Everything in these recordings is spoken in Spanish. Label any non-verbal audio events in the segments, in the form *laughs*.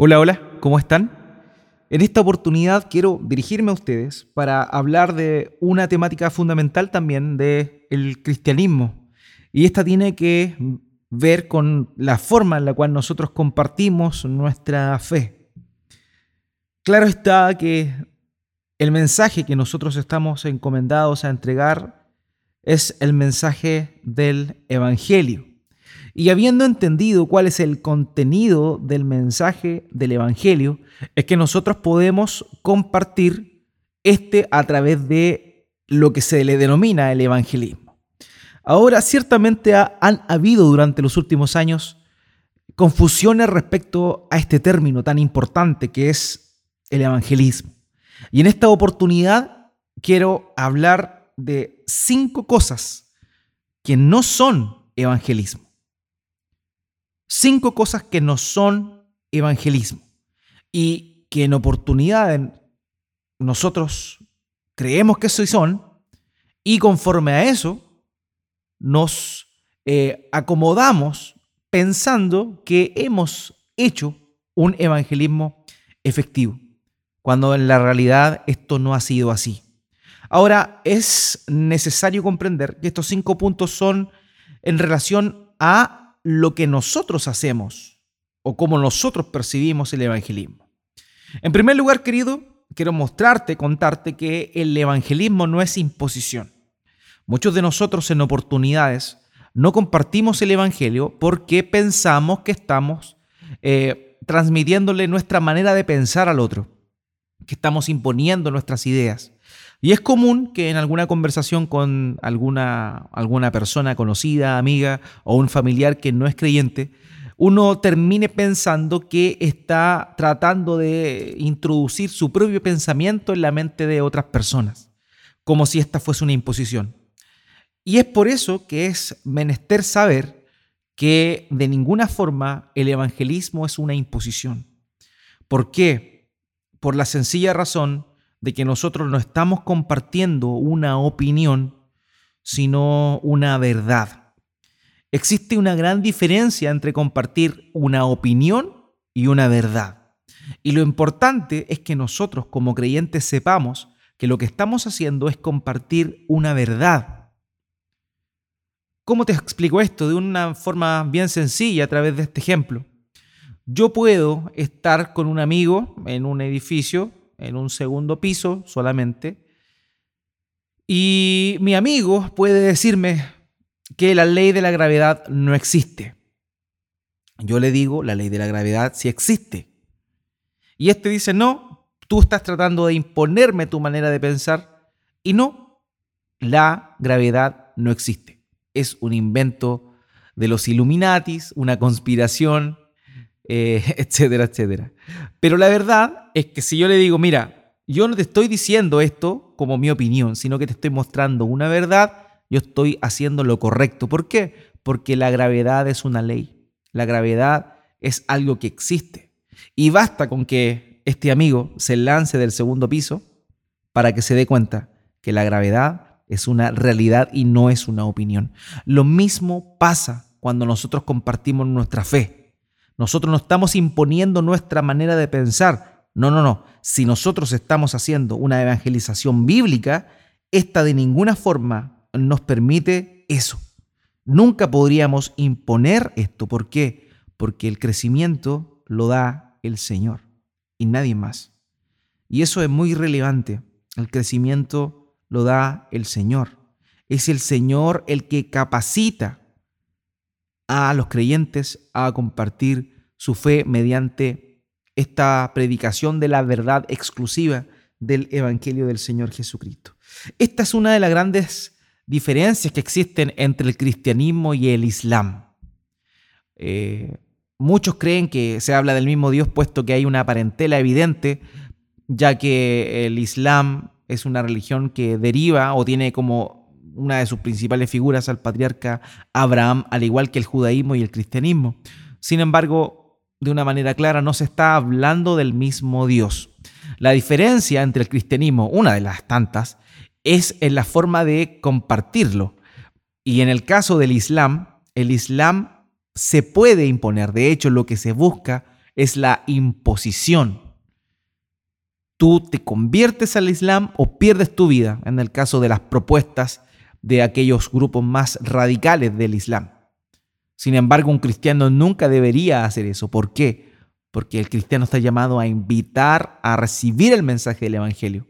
Hola, hola, ¿cómo están? En esta oportunidad quiero dirigirme a ustedes para hablar de una temática fundamental también del cristianismo. Y esta tiene que ver con la forma en la cual nosotros compartimos nuestra fe. Claro está que el mensaje que nosotros estamos encomendados a entregar es el mensaje del Evangelio. Y habiendo entendido cuál es el contenido del mensaje del Evangelio, es que nosotros podemos compartir este a través de lo que se le denomina el evangelismo. Ahora, ciertamente han habido durante los últimos años confusiones respecto a este término tan importante que es el evangelismo. Y en esta oportunidad quiero hablar de cinco cosas que no son evangelismo cinco cosas que no son evangelismo y que en oportunidad nosotros creemos que sí son y conforme a eso nos eh, acomodamos pensando que hemos hecho un evangelismo efectivo, cuando en la realidad esto no ha sido así. Ahora, es necesario comprender que estos cinco puntos son en relación a lo que nosotros hacemos o cómo nosotros percibimos el evangelismo. En primer lugar, querido, quiero mostrarte, contarte que el evangelismo no es imposición. Muchos de nosotros en oportunidades no compartimos el evangelio porque pensamos que estamos eh, transmitiéndole nuestra manera de pensar al otro, que estamos imponiendo nuestras ideas. Y es común que en alguna conversación con alguna, alguna persona conocida, amiga o un familiar que no es creyente, uno termine pensando que está tratando de introducir su propio pensamiento en la mente de otras personas, como si esta fuese una imposición. Y es por eso que es menester saber que de ninguna forma el evangelismo es una imposición. ¿Por qué? Por la sencilla razón de que nosotros no estamos compartiendo una opinión, sino una verdad. Existe una gran diferencia entre compartir una opinión y una verdad. Y lo importante es que nosotros como creyentes sepamos que lo que estamos haciendo es compartir una verdad. ¿Cómo te explico esto? De una forma bien sencilla a través de este ejemplo. Yo puedo estar con un amigo en un edificio en un segundo piso solamente. Y mi amigo puede decirme que la ley de la gravedad no existe. Yo le digo, la ley de la gravedad sí existe. Y este dice, no, tú estás tratando de imponerme tu manera de pensar. Y no, la gravedad no existe. Es un invento de los Illuminatis, una conspiración, eh, *laughs* etcétera, etcétera. Pero la verdad es que si yo le digo, mira, yo no te estoy diciendo esto como mi opinión, sino que te estoy mostrando una verdad, yo estoy haciendo lo correcto. ¿Por qué? Porque la gravedad es una ley. La gravedad es algo que existe. Y basta con que este amigo se lance del segundo piso para que se dé cuenta que la gravedad es una realidad y no es una opinión. Lo mismo pasa cuando nosotros compartimos nuestra fe. Nosotros no estamos imponiendo nuestra manera de pensar. No, no, no. Si nosotros estamos haciendo una evangelización bíblica, esta de ninguna forma nos permite eso. Nunca podríamos imponer esto. ¿Por qué? Porque el crecimiento lo da el Señor y nadie más. Y eso es muy relevante. El crecimiento lo da el Señor. Es el Señor el que capacita a los creyentes a compartir su fe mediante esta predicación de la verdad exclusiva del Evangelio del Señor Jesucristo. Esta es una de las grandes diferencias que existen entre el cristianismo y el Islam. Eh, muchos creen que se habla del mismo Dios puesto que hay una parentela evidente, ya que el Islam es una religión que deriva o tiene como una de sus principales figuras al patriarca Abraham, al igual que el judaísmo y el cristianismo. Sin embargo, de una manera clara, no se está hablando del mismo Dios. La diferencia entre el cristianismo, una de las tantas, es en la forma de compartirlo. Y en el caso del Islam, el Islam se puede imponer. De hecho, lo que se busca es la imposición. Tú te conviertes al Islam o pierdes tu vida, en el caso de las propuestas de aquellos grupos más radicales del Islam. Sin embargo, un cristiano nunca debería hacer eso. ¿Por qué? Porque el cristiano está llamado a invitar a recibir el mensaje del Evangelio,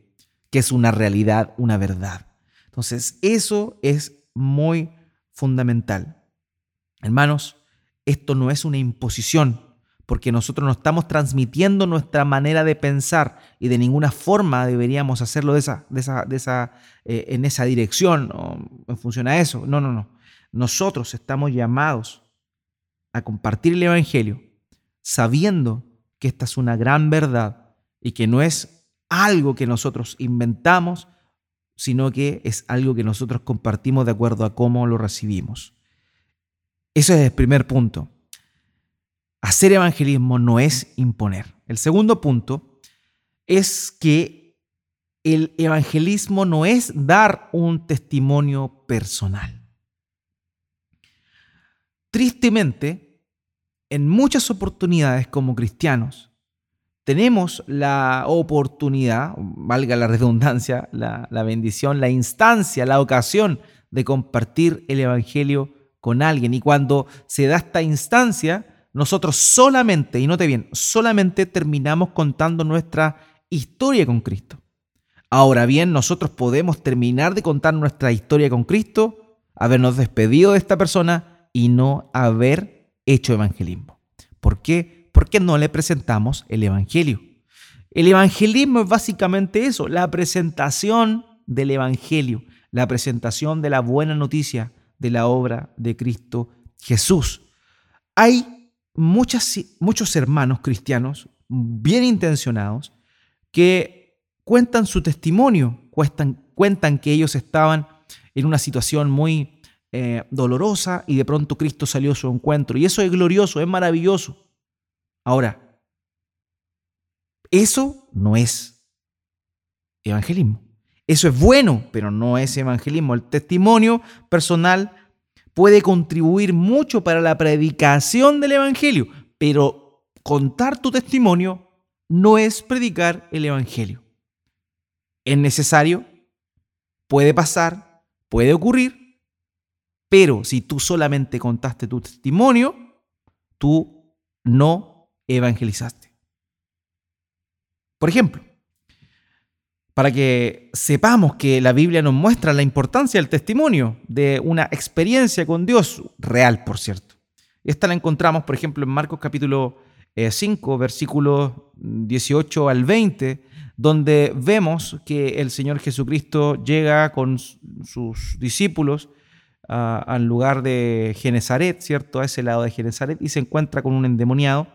que es una realidad, una verdad. Entonces, eso es muy fundamental. Hermanos, esto no es una imposición, porque nosotros no estamos transmitiendo nuestra manera de pensar y de ninguna forma deberíamos hacerlo eh, en esa dirección o en función a eso. No, no, no. Nosotros estamos llamados a compartir el Evangelio sabiendo que esta es una gran verdad y que no es algo que nosotros inventamos, sino que es algo que nosotros compartimos de acuerdo a cómo lo recibimos. Ese es el primer punto. Hacer evangelismo no es imponer. El segundo punto es que el evangelismo no es dar un testimonio personal. Tristemente, en muchas oportunidades como cristianos, tenemos la oportunidad, valga la redundancia, la, bendición, la instancia, la ocasión de compartir el Evangelio con alguien. Y cuando se da esta instancia, nosotros solamente, y note bien, solamente terminamos contando nuestra historia con Cristo. Ahora bien, nosotros podemos terminar de contar nuestra historia con Cristo, habernos despedido de esta persona y no haber hecho evangelismo. ¿Por qué? Porque no le presentamos el Evangelio. El evangelismo es básicamente eso, la presentación del Evangelio, la presentación de la buena noticia de la obra de Cristo Jesús. Hay muchos hermanos cristianos bien intencionados que cuentan su testimonio, cuentan, cuentan que ellos estaban en una situación muy eh, dolorosa y de pronto Cristo salió a su encuentro. Y eso es glorioso, es maravilloso. Ahora, eso no es evangelismo. Eso es bueno, pero no es evangelismo. El testimonio personal puede contribuir mucho para la predicación del evangelio, pero contar tu testimonio no es predicar el evangelio. Es necesario, puede pasar, puede ocurrir, pero si tú solamente contaste tu testimonio, tú no evangelizaste. Por ejemplo, para que sepamos que la Biblia nos muestra la importancia del testimonio de una experiencia con Dios, real por cierto. Esta la encontramos, por ejemplo, en Marcos capítulo 5, eh, versículos 18 al 20, donde vemos que el Señor Jesucristo llega con sus discípulos al lugar de Genezaret, ¿cierto? A ese lado de Genezaret y se encuentra con un endemoniado,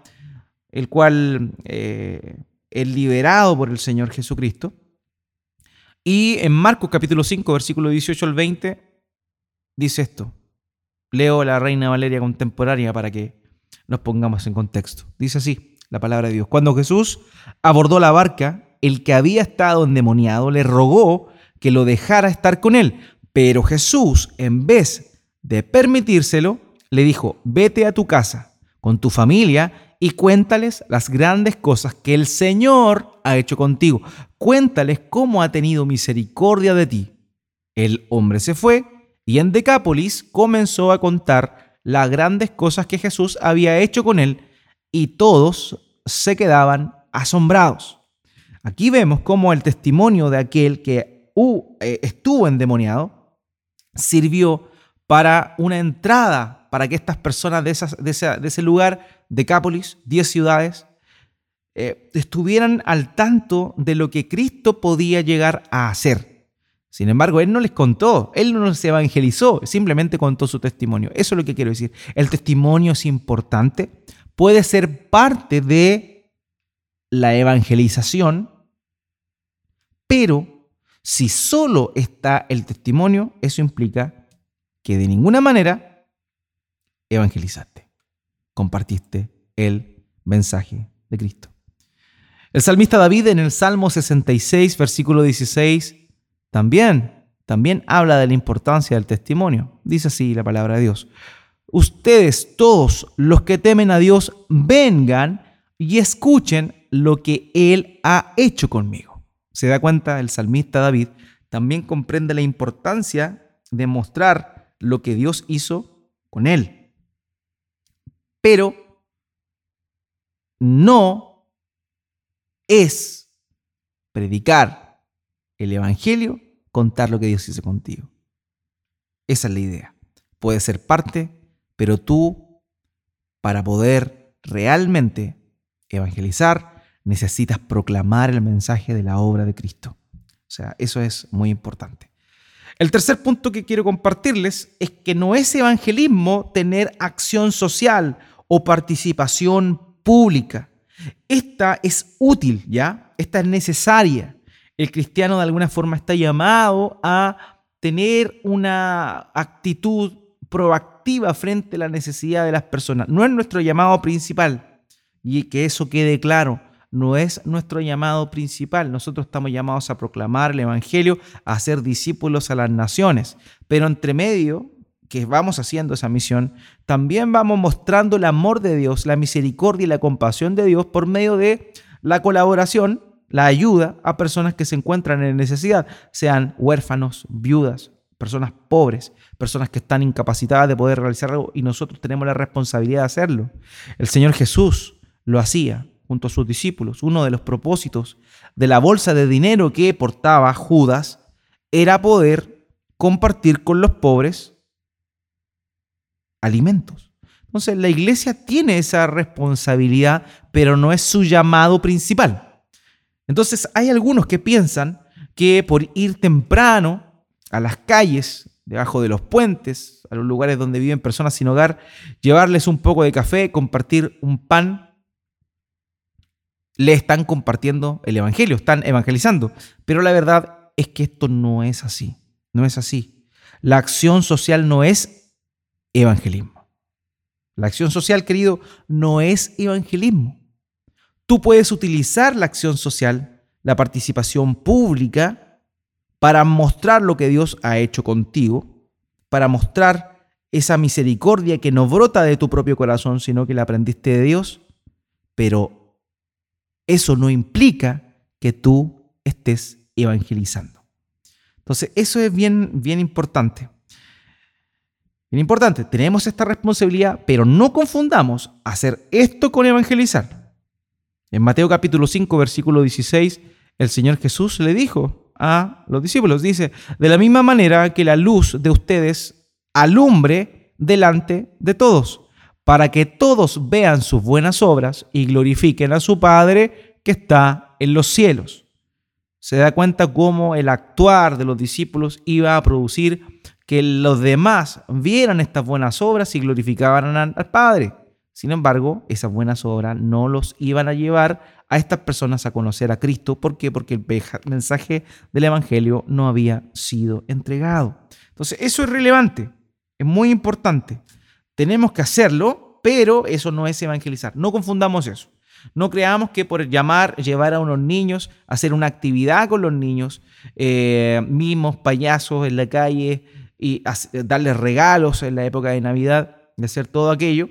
el cual eh, es liberado por el Señor Jesucristo. Y en Marcos capítulo 5, versículo 18 al 20, dice esto. Leo la Reina Valeria contemporánea para que nos pongamos en contexto. Dice así la palabra de Dios. Cuando Jesús abordó la barca, el que había estado endemoniado le rogó que lo dejara estar con él, pero Jesús, en vez de permitírselo, le dijo, vete a tu casa con tu familia y cuéntales las grandes cosas que el Señor ha hecho contigo. Cuéntales cómo ha tenido misericordia de ti. El hombre se fue y en Decápolis comenzó a contar las grandes cosas que Jesús había hecho con él y todos se quedaban asombrados. Aquí vemos cómo el testimonio de aquel que uh, eh, estuvo endemoniado sirvió para una entrada para que estas personas de, de, ese, lugar, Decápolis, 10 ciudades, eh, estuvieran al tanto de lo que Cristo podía llegar a hacer. Sin embargo, Él no les contó, Él no les evangelizó, simplemente contó su testimonio. Eso es lo que quiero decir. El testimonio es importante, puede ser parte de la evangelización, pero si solo está el testimonio, eso implica que de ninguna manera evangelizaste, compartiste el mensaje de Cristo. El salmista David en el Salmo 66, versículo 16, también, también habla de la importancia del testimonio. Dice así la palabra de Dios. Ustedes, todos los que temen a Dios, vengan, y escuchen lo que Él ha hecho conmigo. Se da cuenta el salmista David, también comprende la importancia de mostrar lo que Dios hizo con Él. Pero no es predicar el Evangelio, contar lo que Dios hizo contigo. Esa es la idea. Puede ser parte, pero tú, para poder realmente evangelizar, necesitas proclamar el mensaje de la obra de Cristo. O sea, eso es muy importante. El tercer punto que quiero compartirles es que no es evangelismo tener acción social o participación pública. Esta es útil, ¿ya? Esta es necesaria. El cristiano de alguna forma está llamado a tener una actitud proactiva frente a la necesidad de las personas. No es nuestro llamado principal y que eso quede claro, no es nuestro llamado principal. Nosotros estamos llamados a proclamar el Evangelio, a ser discípulos a las naciones. Pero entre medio que vamos haciendo esa misión, también vamos mostrando el amor de Dios, la misericordia y la compasión de Dios por medio de la colaboración, la ayuda a personas que se encuentran en necesidad, sean huérfanos, viudas, personas pobres, personas que están incapacitadas de poder realizar algo y nosotros tenemos la responsabilidad de hacerlo. El Señor Jesús lo hacía junto a sus discípulos. Uno de los propósitos de la bolsa de dinero que portaba Judas era poder compartir con los pobres alimentos. Entonces la iglesia tiene esa responsabilidad, pero no es su llamado principal. Entonces hay algunos que piensan que por ir temprano a las calles, debajo de los puentes, a los lugares donde viven personas sin hogar, llevarles un poco de café, compartir un pan, le están compartiendo el Evangelio, están evangelizando. Pero la verdad es que esto no es así, no es así. La acción social no es evangelismo. La acción social, querido, no es evangelismo. Tú puedes utilizar la acción social, la participación pública, para mostrar lo que Dios ha hecho contigo, para mostrar esa misericordia que no brota de tu propio corazón, sino que la aprendiste de Dios, pero eso no implica que tú estés evangelizando. Entonces, eso es bien, bien importante. Bien importante, tenemos esta responsabilidad, pero no confundamos hacer esto con evangelizar. En Mateo capítulo 5, versículo 16, el Señor Jesús le dijo a los discípulos, dice, de la misma manera que la luz de ustedes alumbre delante de todos, para que todos vean sus buenas obras y glorifiquen a su Padre que está en los cielos. Se da cuenta cómo el actuar de los discípulos iba a producir que los demás vieran estas buenas obras y glorificaban al Padre. Sin embargo, esas buenas obras no los iban a llevar a estas personas a conocer a Cristo. ¿Por qué? Porque el mensaje del Evangelio no había sido entregado. Entonces, eso es relevante, es muy importante. Tenemos que hacerlo, pero eso no es evangelizar. No confundamos eso. No creamos que por llamar, llevar a unos niños, hacer una actividad con los niños, eh, mimos, payasos en la calle y darles regalos en la época de Navidad y hacer todo aquello,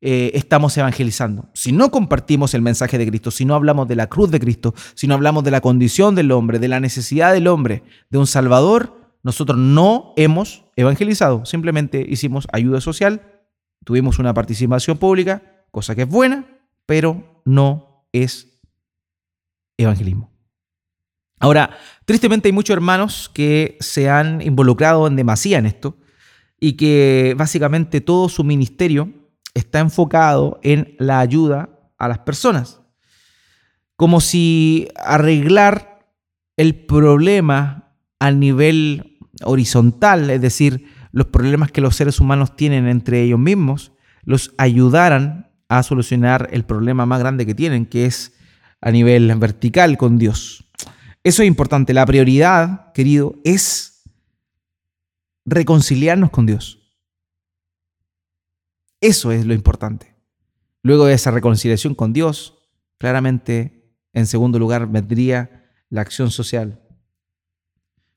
eh, estamos evangelizando. Si no compartimos el mensaje de Cristo, si no hablamos de la cruz de Cristo, si no hablamos de la condición del hombre, de la necesidad del hombre, de un Salvador, nosotros no hemos evangelizado, simplemente hicimos ayuda social, tuvimos una participación pública, cosa que es buena, pero no es evangelismo. Ahora, tristemente hay muchos hermanos que se han involucrado en demasía en esto y que básicamente todo su ministerio está enfocado en la ayuda a las personas. Como si arreglar el problema a nivel horizontal, es decir, los problemas que los seres humanos tienen entre ellos mismos, los ayudaran a solucionar el problema más grande que tienen, que es a nivel vertical con Dios. Eso es importante. La prioridad, querido, es reconciliarnos con Dios. Eso es lo importante. Luego de esa reconciliación con Dios, claramente, en segundo lugar, vendría la acción social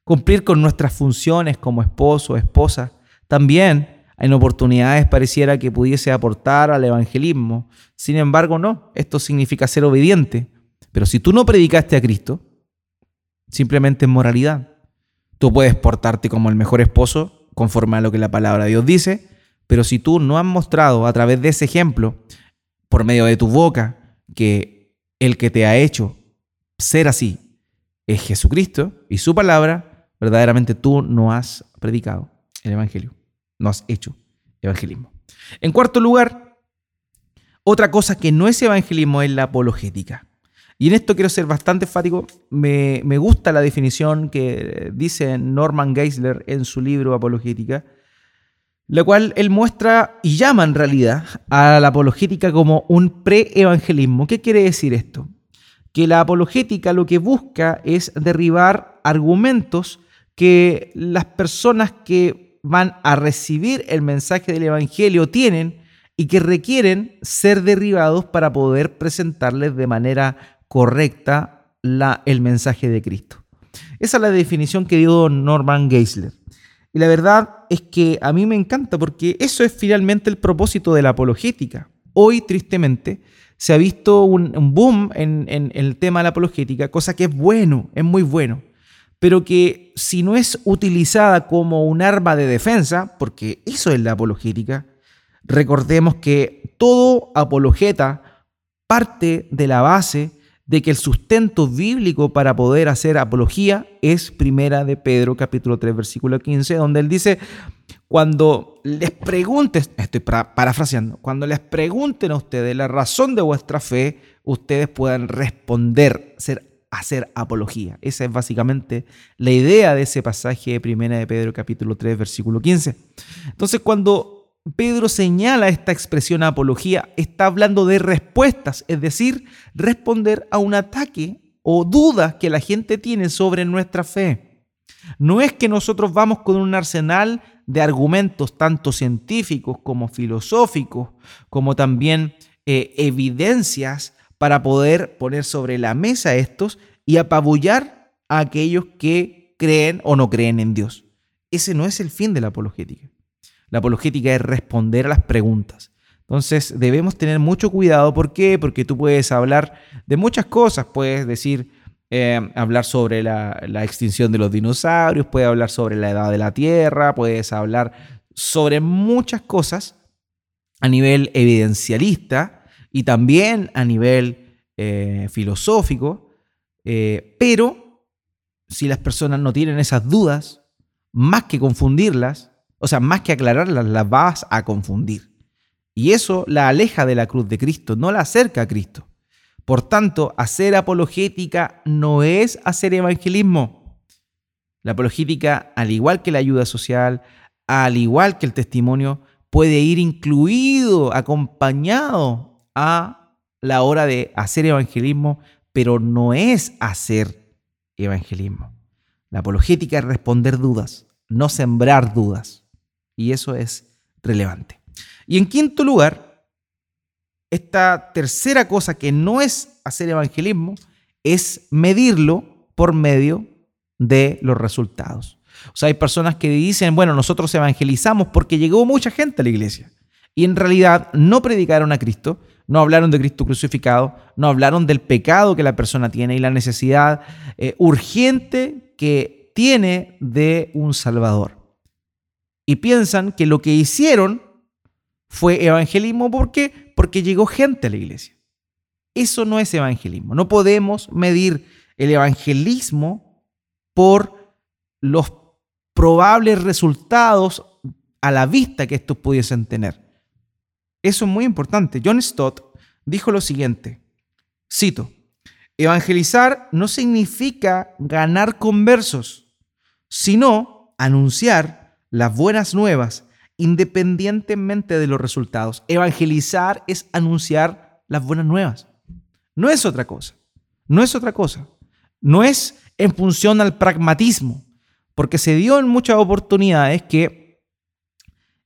cumplir con nuestras funciones como esposo, esposa, también en oportunidades pareciera que pudiese aportar al evangelismo. Sin embargo, no, esto significa ser obediente. Pero si tú no predicaste a Cristo, simplemente es moralidad. Tú puedes portarte como el mejor esposo, conforme a lo que la palabra de Dios dice, pero si tú no has mostrado a través de ese ejemplo, por medio de tu boca, que el que te ha hecho ser así es Jesucristo y su palabra, verdaderamente tú no has predicado el Evangelio, no has hecho evangelismo. En cuarto lugar, otra cosa que no es evangelismo es la apologética. Y en esto quiero ser bastante enfático. Me, gusta la definición que dice Norman Geisler en su libro Apologética, la cual él muestra y llama en realidad a la apologética como un pre-evangelismo. ¿Qué quiere decir esto? Que la apologética lo que busca es derribar argumentos que las personas que van a recibir el mensaje del Evangelio tienen y que requieren ser derribados para poder presentarles de manera correcta la, el mensaje de Cristo. Esa es la definición que dio Norman Geisler. Y la verdad es que a mí me encanta porque eso es finalmente el propósito de la apologética. Hoy, tristemente, se ha visto un, boom en, en, el tema de la apologética, cosa que es bueno, es muy bueno, pero que si no es utilizada como un arma de defensa, porque eso es la apologética, recordemos que todo apologeta parte de la base de que el sustento bíblico para poder hacer apología es primera de Pedro capítulo 3 versículo 15, donde él dice, cuando les preguntes, estoy parafraseando, cuando les pregunten a ustedes la razón de vuestra fe, ustedes puedan responder, hacer, hacer apología. Esa es básicamente la idea de ese pasaje de primera de Pedro capítulo 3 versículo 15. Entonces cuando Pedro señala esta expresión apología, está hablando de respuestas, es decir, responder a un ataque o duda que la gente tiene sobre nuestra fe. No es que nosotros vamos con un arsenal de argumentos tanto científicos como filosóficos, como también eh, evidencias para poder poner sobre la mesa estos y apabullar a aquellos que creen o no creen en Dios. Ese no es el fin de la apologética. La apologética es responder a las preguntas. Entonces debemos tener mucho cuidado. ¿Por qué? Porque tú puedes hablar de muchas cosas. Puedes decir, eh, hablar sobre la, extinción de los dinosaurios, puedes hablar sobre la edad de la Tierra, puedes hablar sobre muchas cosas a nivel evidencialista y también a nivel eh, filosófico. Eh, pero si las personas no tienen esas dudas, más que confundirlas, o sea, más que aclararlas, las vas a confundir. Y eso la aleja de la cruz de Cristo, no la acerca a Cristo. Por tanto, hacer apologética no es hacer evangelismo. La apologética, al igual que la ayuda social, al igual que el testimonio, puede ir incluido, acompañado a la hora de hacer evangelismo, pero no es hacer evangelismo. La apologética es responder dudas, no sembrar dudas. Y eso es relevante. Y en quinto lugar, esta tercera cosa que no es hacer evangelismo es medirlo por medio de los resultados. O sea, hay personas que dicen, bueno, nosotros evangelizamos porque llegó mucha gente a la iglesia. Y en realidad no predicaron a Cristo, no hablaron de Cristo crucificado, no hablaron del pecado que la persona tiene y la necesidad eh, urgente que tiene de un Salvador y piensan que lo que hicieron fue evangelismo. ¿Por qué? Porque llegó gente a la iglesia. Eso no es evangelismo. No podemos medir el evangelismo por los probables resultados a la vista que estos pudiesen tener. Eso es muy importante. John Stott dijo lo siguiente, cito, evangelizar no significa ganar conversos, sino anunciar las buenas nuevas independientemente de los resultados. Evangelizar es anunciar las buenas nuevas. No es otra cosa. No es otra cosa. No es en función al pragmatismo, porque se dio en muchas oportunidades que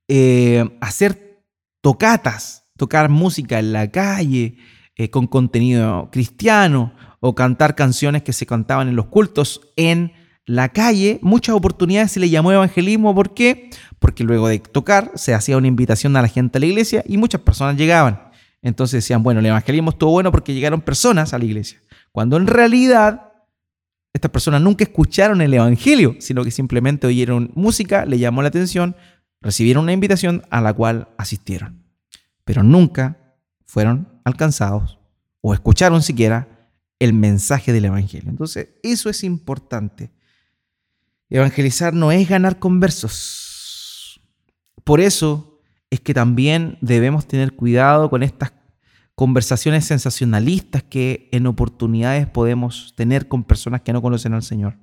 eh, hacer tocatas, tocar música en la calle eh, con contenido cristiano o cantar canciones que se cantaban en los cultos en la calle, muchas oportunidades se le llamó evangelismo. ¿Por qué? porque luego de tocar se hacía una invitación a la gente a la iglesia y muchas personas llegaban. Entonces decían, bueno, el evangelismo estuvo bueno porque llegaron personas a la iglesia, cuando en realidad estas personas nunca escucharon el evangelio, sino que simplemente oyeron música, le llamó la atención, recibieron una invitación a la cual asistieron, pero nunca fueron alcanzados o escucharon siquiera el mensaje del Evangelio. Entonces, eso es importante. Evangelizar no es ganar conversos. Por eso es que también debemos tener cuidado con estas conversaciones sensacionalistas que en oportunidades podemos tener con personas que no conocen al Señor.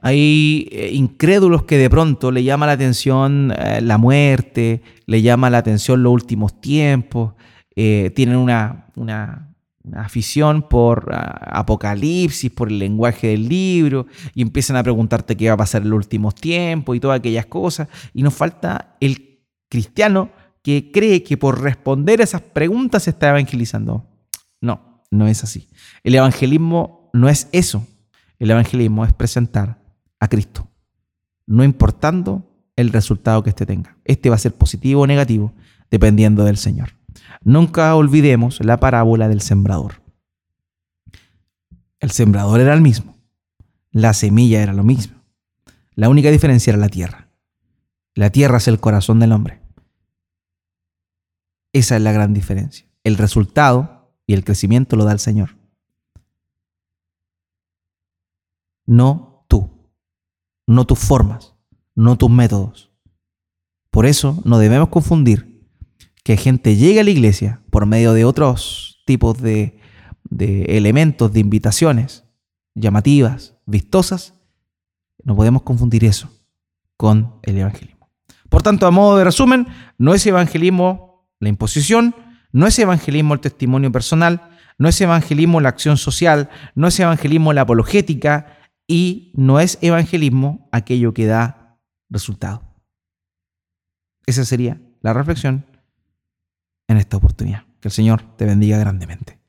Hay eh, incrédulos que de pronto le llama la atención eh, la muerte, le llama la atención los últimos tiempos, eh, tienen una, una, afición por ah, Apocalipsis, por el lenguaje del libro, y empiezan a preguntarte qué va a pasar en los últimos tiempos y todas aquellas cosas. Y nos falta el cristiano que cree que por responder a esas preguntas se está evangelizando. No, no es así. El evangelismo no es eso. El evangelismo es presentar a Cristo, no importando el resultado que éste tenga. Este va a ser positivo o negativo, dependiendo del Señor. Nunca olvidemos la parábola del sembrador. El sembrador era el mismo. La semilla era lo mismo. La única diferencia era la tierra. La tierra es el corazón del hombre. Esa es la gran diferencia. El resultado y el crecimiento lo da el Señor. No tú. No tus formas. No tus métodos. Por eso no debemos confundir que gente llegue a la iglesia por medio de otros tipos de, elementos, de invitaciones llamativas, vistosas, no podemos confundir eso con el evangelismo. Por tanto, a modo de resumen, no es evangelismo la imposición, no es evangelismo el testimonio personal, no es evangelismo la acción social, no es evangelismo la apologética y no es evangelismo aquello que da resultado. Esa sería la reflexión en esta oportunidad. Que el Señor te bendiga grandemente.